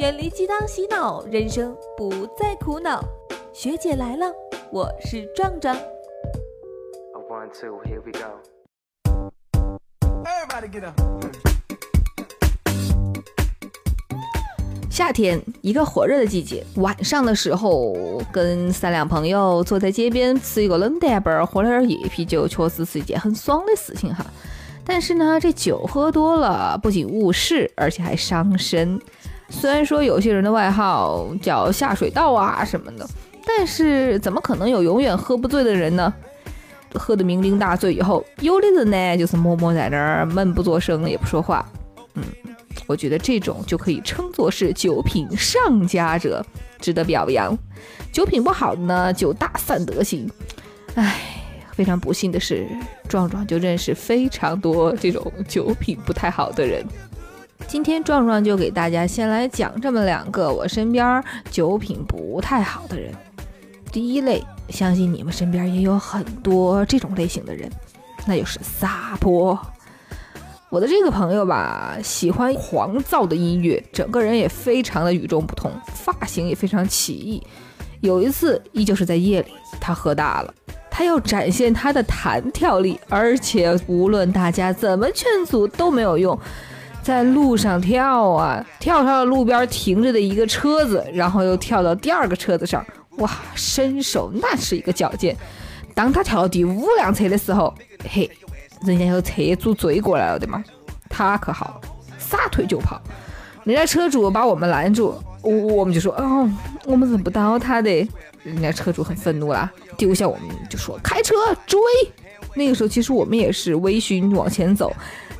远离鸡汤洗脑，人生不再苦恼。学姐来了，我是壮壮。夏天，一个火热的季节，晚上的时候，跟三两朋友坐在街边吃一个冷淡包，喝点夜啤酒，确实是一件很爽的事情哈。但是呢，这酒喝多了不仅误事，而且还伤身。虽然说有些人的外号叫下水道啊什么的，但是怎么可能有永远喝不醉的人呢？喝得酩酊大醉以后，有的人呢就是默默在那儿闷不作声，也不说话。嗯，我觉得这种就可以称作是酒品上佳者，值得表扬。酒品不好的呢，就大散德行。唉。非常不幸的是，壮壮就认识非常多这种酒品不太好的人。今天壮壮就给大家先来讲这么两个我身边酒品不太好的人。第一类，相信你们身边也有很多这种类型的人，那就是撒泼。我的这个朋友吧，喜欢狂躁的音乐，整个人也非常的与众不同，发型也非常奇异。有一次，依旧是在夜里，他喝大了。他要展现他的弹跳力，而且无论大家怎么劝阻都没有用，在路上跳啊，跳上了路边停着的一个车子，然后又跳到第二个车子上，哇，身手那是一个矫健。当他跳到第五辆车的时候，嘿，人家有车主追过来了的嘛，他可好，撒腿就跑。人家车主把我们拦住，我我们就说，哦，我们认不到他的。人家车主很愤怒啦，丢下我们就说开车追。那个时候其实我们也是微醺往前走，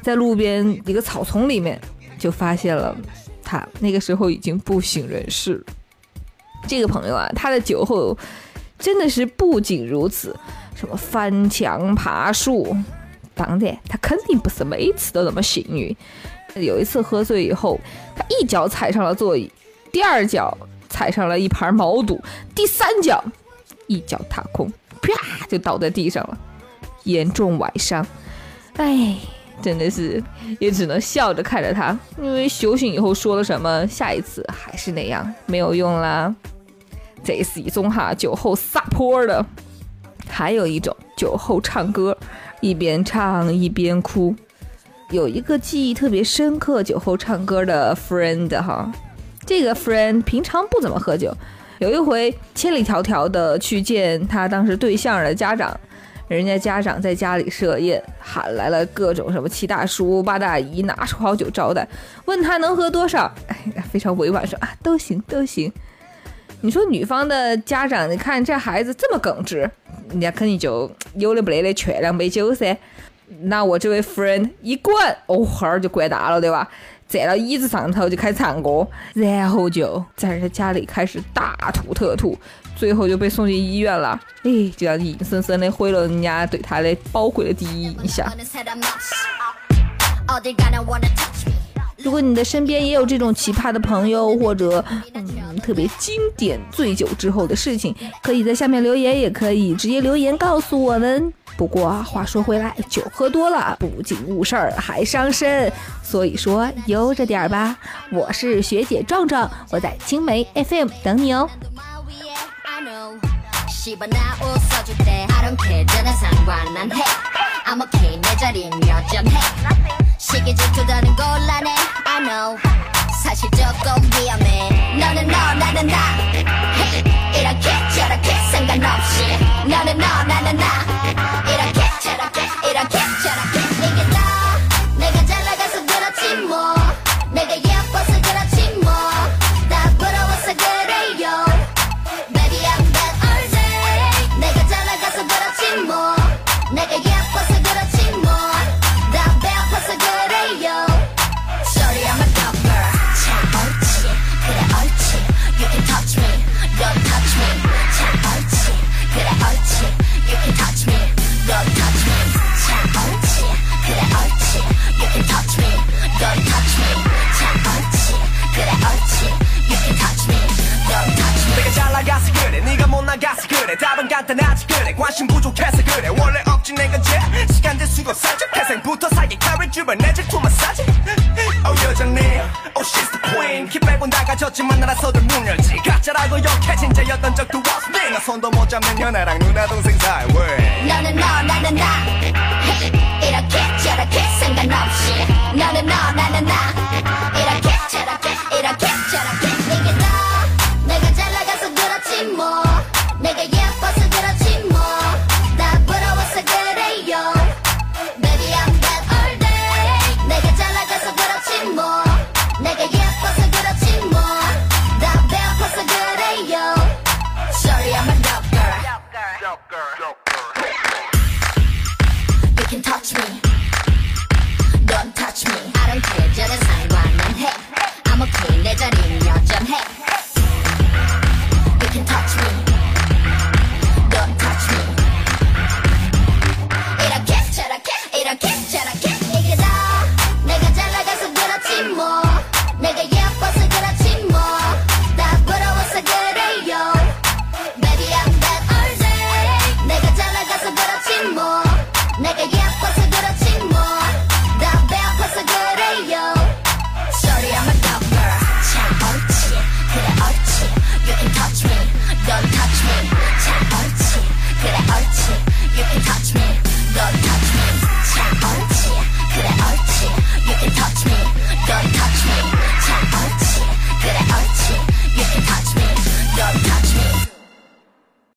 在路边一个草丛里面就发现了他，那个时候已经不省人事。这个朋友啊，他的酒后真的是不仅如此，什么翻墙爬树，当然他肯定不是每次都那么幸运。有一次喝醉以后，他一脚踩上了座椅，第二脚。踩上了一盘毛肚，第三脚一脚踏空，啪就倒在地上了，严重崴伤。哎，真的是也只能笑着看着他，因为酒醒以后说了什么，下一次还是那样，没有用啦。这是一种哈酒后撒泼的，还有一种酒后唱歌，一边唱一边哭。有一个记忆特别深刻酒后唱歌的 friend 哈。这个 friend 平常不怎么喝酒，有一回千里迢迢的去见他当时对象的家长，人家家长在家里设宴，喊来了各种什么七大叔八大姨，拿出好酒招待，问他能喝多少，哎，非常委婉说啊都行都行。你说女方的家长，你看这孩子这么耿直，人家肯定就有的不得的劝两杯酒噻。那我这位 friend 一灌，哦，号儿就灌大了，对吧？站到椅子上头就开始唱歌，然后就在人家家里开始大吐特吐，最后就被送进医院了。哎，这样硬生生的毁了人家对他的宝贵的第一印象。如果你的身边也有这种奇葩的朋友，或者嗯特别经典醉酒之后的事情，可以在下面留言，也可以直接留言告诉我们。不过话说回来，酒喝多了不仅误事儿，还伤身，所以说悠着点儿吧。我是学姐壮壮，我在青梅 FM 等你哦。 그래 어찌 You can touch me. Don't touch me. 내가 잘 나가서 그래 네가 못 나가서 그래. 답은 간단하지 그래. 관심 부족해서 그래. 원래 없지 내가 죄 시간 될 수가 없어져. 태생부터 사기카를 주변 내 질투 마사지 Oh 여전히 Oh she's the queen. 키 빼고 나가졌지만 나라서들 문 열지. 가짜라고 욕해 진짜였던 적도 없네 나 손도 못 잡는 연애랑 누나 동생 사이 왜 너는 너 나는 나. You can touch me. Don't touch me. I don't care. 저런 상관은 해. I'm 내 자리는